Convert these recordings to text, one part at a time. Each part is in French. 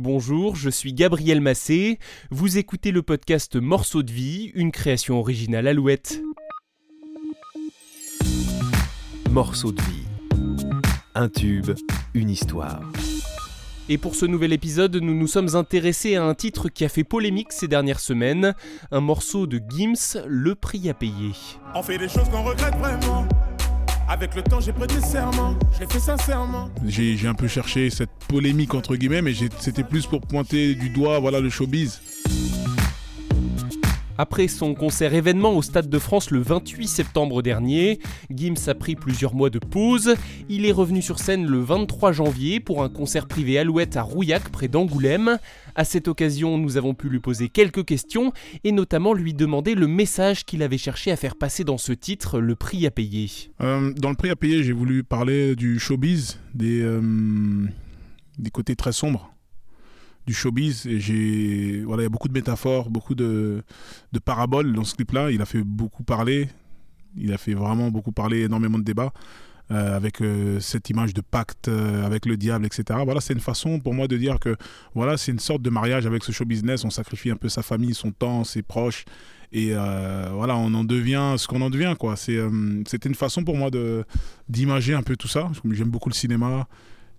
Bonjour, je suis Gabriel Massé. Vous écoutez le podcast Morceaux de vie, une création originale Alouette. Morceaux de vie. Un tube, une histoire. Et pour ce nouvel épisode, nous nous sommes intéressés à un titre qui a fait polémique ces dernières semaines, un morceau de Gims, Le prix à payer. On fait des choses qu'on regrette vraiment. Avec le temps, j'ai prêté serment. Je l'ai fait sincèrement. J'ai un peu cherché cette polémique entre guillemets, mais c'était plus pour pointer du doigt voilà le showbiz. Après son concert événement au Stade de France le 28 septembre dernier, Gims a pris plusieurs mois de pause. Il est revenu sur scène le 23 janvier pour un concert privé Alouette à Rouillac près d'Angoulême. À cette occasion, nous avons pu lui poser quelques questions et notamment lui demander le message qu'il avait cherché à faire passer dans ce titre, le prix à payer. Euh, dans le prix à payer, j'ai voulu parler du showbiz, des, euh, des côtés très sombres du showbiz. Et j'ai, voilà, il y a beaucoup de métaphores, beaucoup de, de paraboles dans ce clip-là. Il a fait beaucoup parler. Il a fait vraiment beaucoup parler, énormément de débats. euh, avec euh, cette image de pacte euh, avec le diable, etc. Voilà, c'est une façon pour moi de dire que voilà, c'est une sorte de mariage avec ce show business. On sacrifie un peu sa famille, son temps, ses proches, et voilà, on en devient ce qu'on en devient, quoi. C'est, une façon pour moi de d'imager un peu tout ça. J'aime beaucoup le cinéma,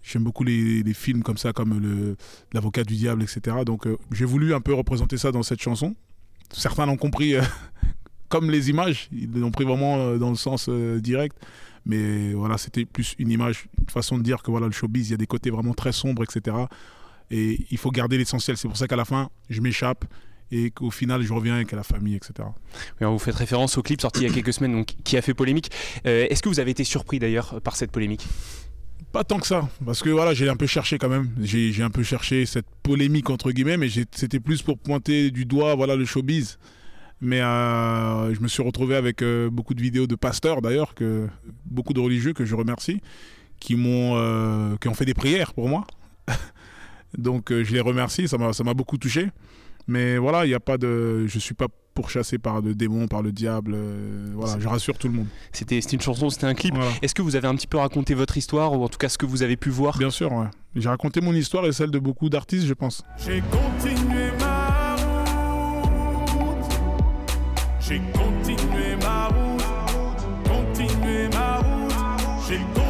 j'aime beaucoup les, films comme ça, comme l'avocat du diable, etc. Donc, euh, j'ai voulu un peu représenter ça dans cette chanson. Certains l'ont compris euh, comme les images, ils l'ont pris vraiment euh, dans le sens direct. Mais voilà, c'était plus une image, une façon de dire que voilà, le showbiz, il y a des côtés vraiment très sombres, etc. Et il faut garder l'essentiel. C'est pour ça qu'à la fin, je m'échappe et qu'au final, je reviens avec la famille, etc. Vous faites référence au clip sorti il y a quelques semaines donc, qui a fait polémique. Est-ce que vous avez été surpris d'ailleurs par cette polémique? Pas tant que ça, parce que voilà, j'ai un peu cherché quand même. J'ai un peu cherché cette polémique entre guillemets, mais c'était plus pour pointer du doigt, voilà, le showbiz. Mais euh, je me suis retrouvé avec euh, beaucoup de vidéos de pasteurs d'ailleurs, que beaucoup de religieux que je remercie, qui m'ont, euh, qui ont fait des prières pour moi. Donc je les remercie, ça m'a, beaucoup touché. Mais voilà, il y a pas de, je suis pas pourchassé par le démon, par le diable. euh, voilà, je rassure tout le monde. C'était c'était une chanson, c'était un clip. Voilà. Est-ce que vous avez un petit peu raconté votre histoire ou en tout cas ce que vous avez pu voir? Bien sûr, ouais. J'ai raconté mon histoire et celle de beaucoup d'artistes, je pense. J'ai continué ma route. J'ai continué ma route. Continué ma route. J'ai continué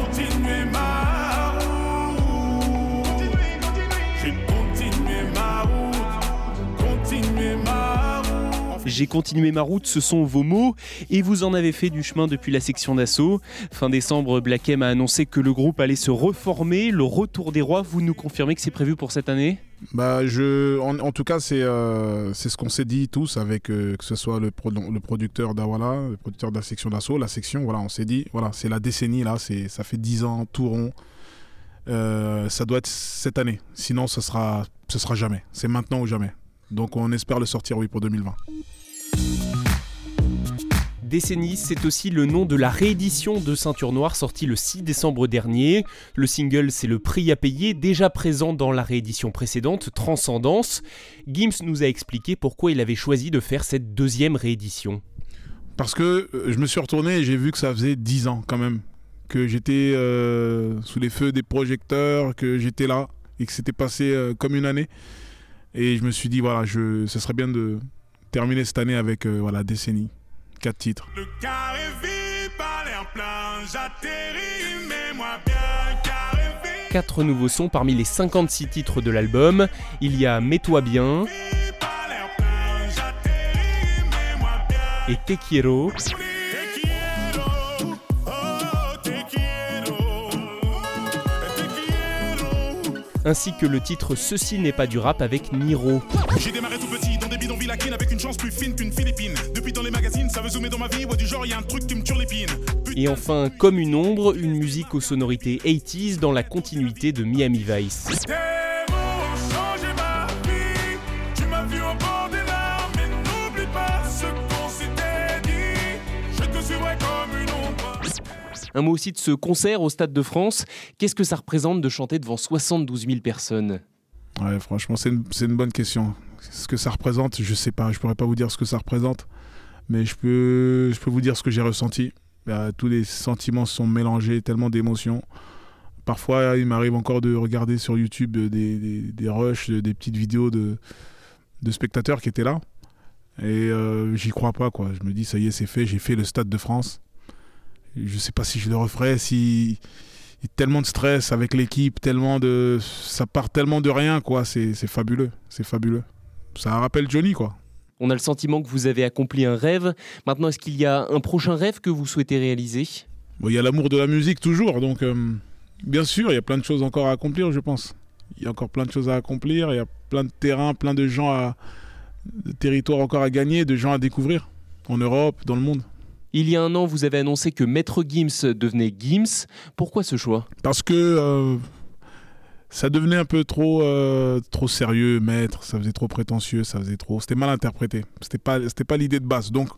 J'ai continué ma route, ce sont vos mots, et vous en avez fait du chemin depuis la section d'assaut. Fin décembre, Black M a annoncé que le groupe allait se reformer, le retour des rois. Vous nous confirmez que c'est prévu pour cette année? Bah, je, en, tout cas, c'est euh, ce qu'on s'est dit tous, avec euh, que ce soit le, pro- le producteur d'Awala, le producteur de la section d'assaut, la section, voilà, on s'est dit, voilà, c'est la décennie là, ça fait 10 ans, tout rond. Euh, ça doit être cette année, sinon ce sera, ce sera jamais. C'est maintenant ou jamais. Donc on espère le sortir, oui, pour 2020. Décennie, c'est aussi le nom de la réédition de Ceinture Noire sortie le 6 décembre dernier. Le single, c'est le prix à payer, déjà présent dans la réédition précédente, Transcendance. Gims nous a expliqué pourquoi il avait choisi de faire cette deuxième réédition. Parce que euh, je me suis retourné et j'ai vu que ça faisait 10 ans quand même que j'étais euh, sous les feux des projecteurs, que j'étais là et que c'était passé euh, comme une année. Et je me suis dit, voilà, je, ce serait bien de terminer cette année avec décennie, quatre titres. Le carré vide par l'air plein. J'atterris, mais moi bien carré vide. Quatre nouveaux sons parmi les 56 titres de l'album. Il y a Mets-toi bien Par l'air plein. J'atterris, mais moi bien. et Te quiero. Te quiero, oh, te quiero, te quiero. ainsi que le titre Ceci n'est pas du rap avec Niro. J'ai démarré tout petit dans des bidonvilles à Kin avec une chance plus fine qu'une Philippine. Dans les magazines, ça veut zoomer dans ma vie. Ouais, du genre, y a un truc qui me turlupine. Et enfin, comme une ombre, une musique aux sonorités 80s dans la continuité de Miami Vice. Un mot aussi de ce concert au Stade de France. Qu'est-ce que ça représente de chanter devant 72 000 personnes? Ouais, franchement, c'est une, c'est une bonne question. Ce que ça représente, je sais pas, je pourrais pas vous dire ce que ça représente, mais je peux, je peux vous dire ce que j'ai ressenti. Bah, tous les sentiments sont mélangés, tellement d'émotions. Parfois, il m'arrive encore de regarder sur YouTube des, des, des rushs, des petites vidéos de, de spectateurs qui étaient là. Et euh, j'y crois pas, quoi. Je me dis, ça y est, c'est fait, j'ai fait le Stade de France. Je sais pas si je le referai, si. Il y a tellement de stress avec l'équipe, tellement de. Ça part tellement de rien, quoi. C'est c'est fabuleux. C'est fabuleux. Ça rappelle Johnny, quoi. On a le sentiment que vous avez accompli un rêve. Maintenant, est-ce qu'il y a un prochain rêve que vous souhaitez réaliser? Bon, il y a l'amour de la musique toujours, donc euh, bien sûr, il y a plein de choses encore à accomplir, je pense. Il y a encore plein de choses à accomplir, il y a plein de terrains, plein de gens à. de territoires encore à gagner, de gens à découvrir. En Europe, dans le monde. Il y a un an, vous avez annoncé que Maître Gims devenait Gims. Pourquoi ce choix? Parce que euh, ça devenait un peu trop, euh, trop sérieux, maître, ça faisait trop prétentieux, ça faisait trop. C'était mal interprété. C'était pas, c'était pas l'idée de base. Donc,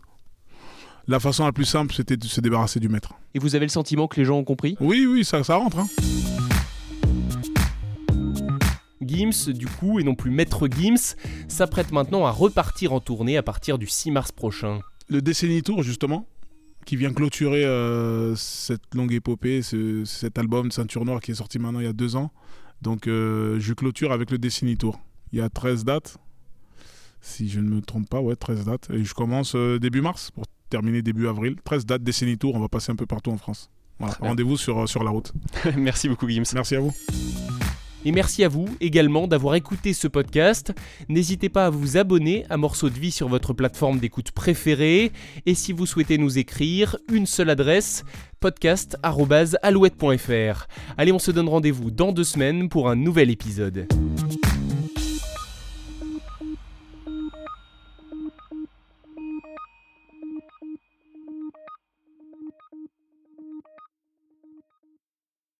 la façon la plus simple, c'était de se débarrasser du maître. Et vous avez le sentiment que les gens ont compris? Oui, oui, ça, ça rentre. hein. Gims, du coup, et non plus Maître Gims, s'apprête maintenant à repartir en tournée à partir du 6 mars prochain. Le Décennie Tour, justement, qui vient clôturer euh, cette longue épopée, ce- cet album de Ceinture Noire qui est sorti maintenant il y a deux ans. Donc, euh, je clôture avec le Tour. Il y a 13 dates, si je ne me trompe pas, ouais, 13 dates. Et je commence euh, début mars pour terminer début avril. 13 dates, Tour, on va passer un peu partout en France. Voilà, rendez-vous sur, sur la route. Merci beaucoup, Gims. Merci à vous. Et merci à vous également d'avoir écouté ce podcast. N'hésitez pas à vous abonner à Morceaux de vie sur votre plateforme d'écoute préférée. Et si vous souhaitez nous écrire, une seule adresse podcast.alouette.fr. Allez, on se donne rendez-vous dans deux semaines pour un nouvel épisode.